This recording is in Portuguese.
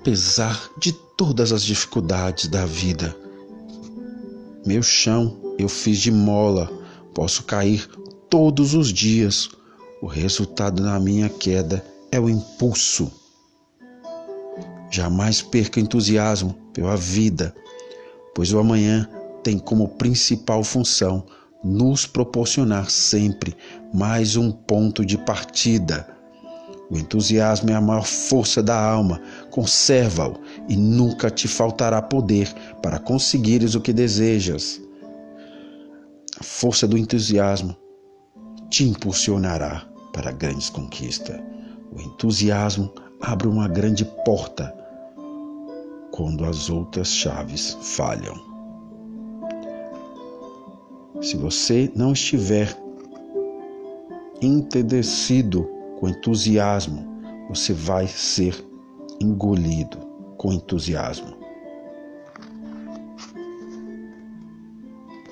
apesar de todas as dificuldades da vida. Meu chão eu fiz de mola, posso cair todos os dias. O resultado da minha queda é o impulso. Jamais perca entusiasmo pela vida, pois o amanhã tem como principal função nos proporcionar sempre mais um ponto de partida. O entusiasmo é a maior força da alma, conserva-o e nunca te faltará poder para conseguires o que desejas. A força do entusiasmo te impulsionará para grandes conquistas. O entusiasmo abre uma grande porta quando as outras chaves falham. Se você não estiver entedecido com entusiasmo, você vai ser engolido com entusiasmo.